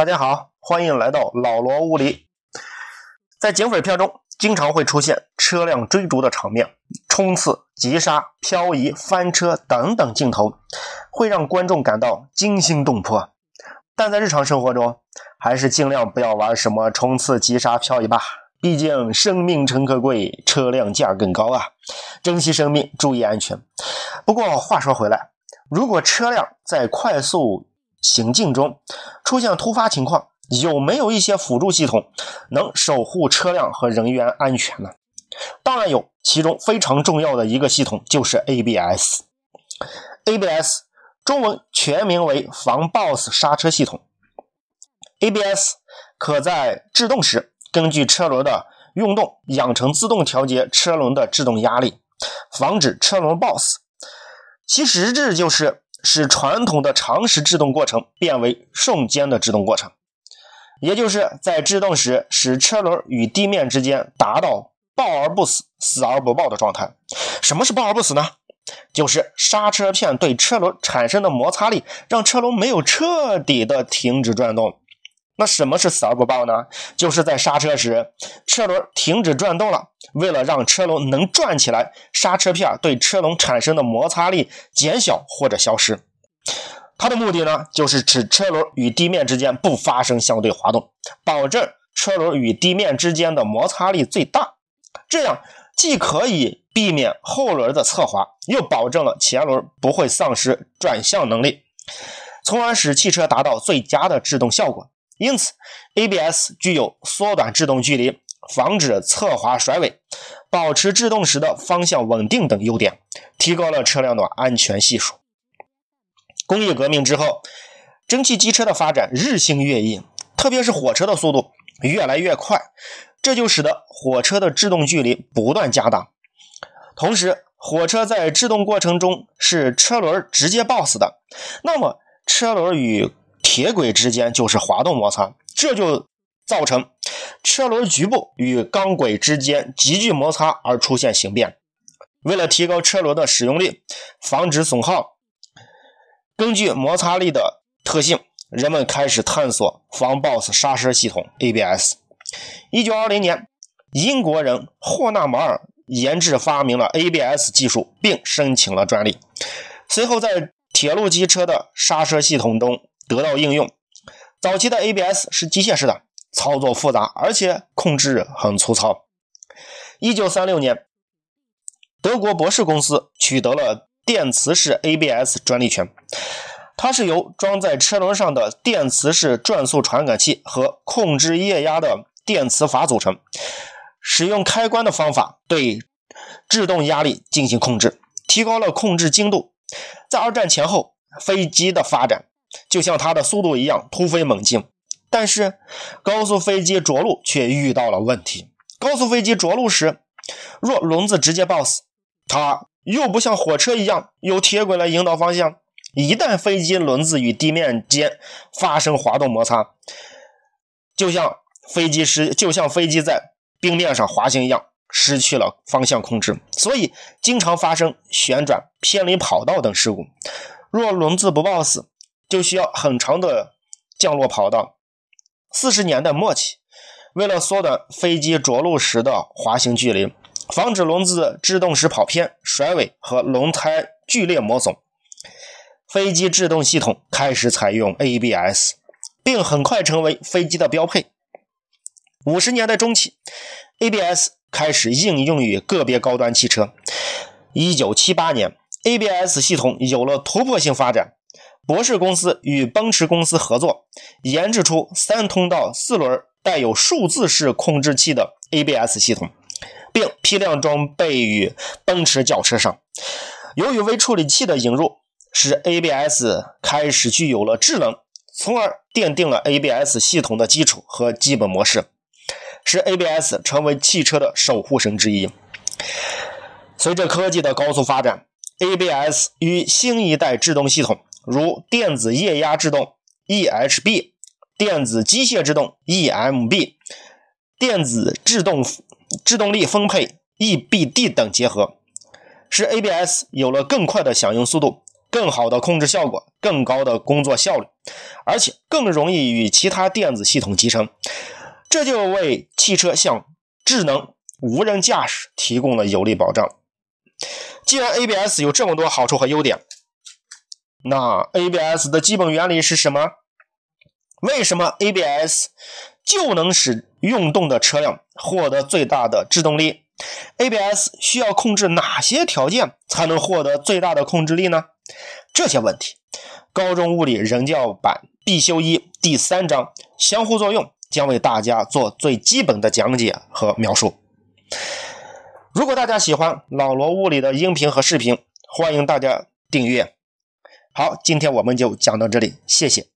大家好，欢迎来到老罗屋里。在警匪片中，经常会出现车辆追逐的场面，冲刺、急刹、漂移、翻车等等镜头，会让观众感到惊心动魄。但在日常生活中，还是尽量不要玩什么冲刺、急刹、漂移吧。毕竟生命诚可贵，车辆价更高啊！珍惜生命，注意安全。不过话说回来，如果车辆在快速行进中出现突发情况，有没有一些辅助系统能守护车辆和人员安全呢？当然有，其中非常重要的一个系统就是 ABS。ABS 中文全名为防抱死刹车系统。ABS 可在制动时根据车轮的运动养成自动调节车轮的制动压力，防止车轮抱死。其实质就是。使传统的常识制动过程变为瞬间的制动过程，也就是在制动时使车轮与地面之间达到抱而不死、死而不抱的状态。什么是抱而不死呢？就是刹车片对车轮产生的摩擦力让车轮没有彻底的停止转动。那什么是死而不抱呢？就是在刹车时，车轮停止转动了。为了让车轮能转起来，刹车片对车轮产生的摩擦力减小或者消失。它的目的呢，就是使车轮与地面之间不发生相对滑动，保证车轮与地面之间的摩擦力最大。这样既可以避免后轮的侧滑，又保证了前轮不会丧失转向能力，从而使汽车达到最佳的制动效果。因此，ABS 具有缩短制动距离、防止侧滑甩尾、保持制动时的方向稳定等优点，提高了车辆的安全系数。工业革命之后，蒸汽机车的发展日新月异，特别是火车的速度越来越快，这就使得火车的制动距离不断加大。同时，火车在制动过程中是车轮直接抱死的，那么车轮与铁轨之间就是滑动摩擦，这就造成车轮局部与钢轨之间急剧摩擦而出现形变。为了提高车轮的使用力，防止损耗，根据摩擦力的特性，人们开始探索防抱死刹车系统 ABS。一九二零年，英国人霍纳马尔研制发明了 ABS 技术，并申请了专利。随后，在铁路机车的刹车系统中。得到应用。早期的 ABS 是机械式的，操作复杂，而且控制很粗糙。一九三六年，德国博士公司取得了电磁式 ABS 专利权。它是由装在车轮上的电磁式转速传感器和控制液压的电磁阀组成。使用开关的方法对制动压力进行控制，提高了控制精度。在二战前后，飞机的发展。就像它的速度一样突飞猛进，但是高速飞机着陆却遇到了问题。高速飞机着陆时，若轮子直接抱死，它又不像火车一样有铁轨来引导方向。一旦飞机轮子与地面间发生滑动摩擦，就像飞机失就像飞机在冰面上滑行一样，失去了方向控制，所以经常发生旋转、偏离跑道等事故。若轮子不抱死，就需要很长的降落跑道。四十年代末期，为了缩短飞机着陆时的滑行距离，防止轮子制动时跑偏、甩尾和轮胎剧烈磨损，飞机制动系统开始采用 ABS，并很快成为飞机的标配。五十年代中期，ABS 开始应用于个别高端汽车。一九七八年，ABS 系统有了突破性发展。博士公司与奔驰公司合作，研制出三通道四轮带有数字式控制器的 ABS 系统，并批量装备于奔驰轿车上。由于微处理器的引入，使 ABS 开始具有了智能，从而奠定了 ABS 系统的基础和基本模式，使 ABS 成为汽车的守护神之一。随着科技的高速发展，ABS 与新一代制动系统。如电子液压制动 （EHB）、电子机械制动 （EMB）、电子制动制动力分配 （EBD） 等结合，使 ABS 有了更快的响应速度、更好的控制效果、更高的工作效率。而且更容易与其他电子系统集成，这就为汽车向智能无人驾驶提供了有力保障。既然 ABS 有这么多好处和优点，那 ABS 的基本原理是什么？为什么 ABS 就能使运动的车辆获得最大的制动力？ABS 需要控制哪些条件才能获得最大的控制力呢？这些问题，高中物理人教版必修一第三章相互作用将为大家做最基本的讲解和描述。如果大家喜欢老罗物理的音频和视频，欢迎大家订阅。好，今天我们就讲到这里，谢谢。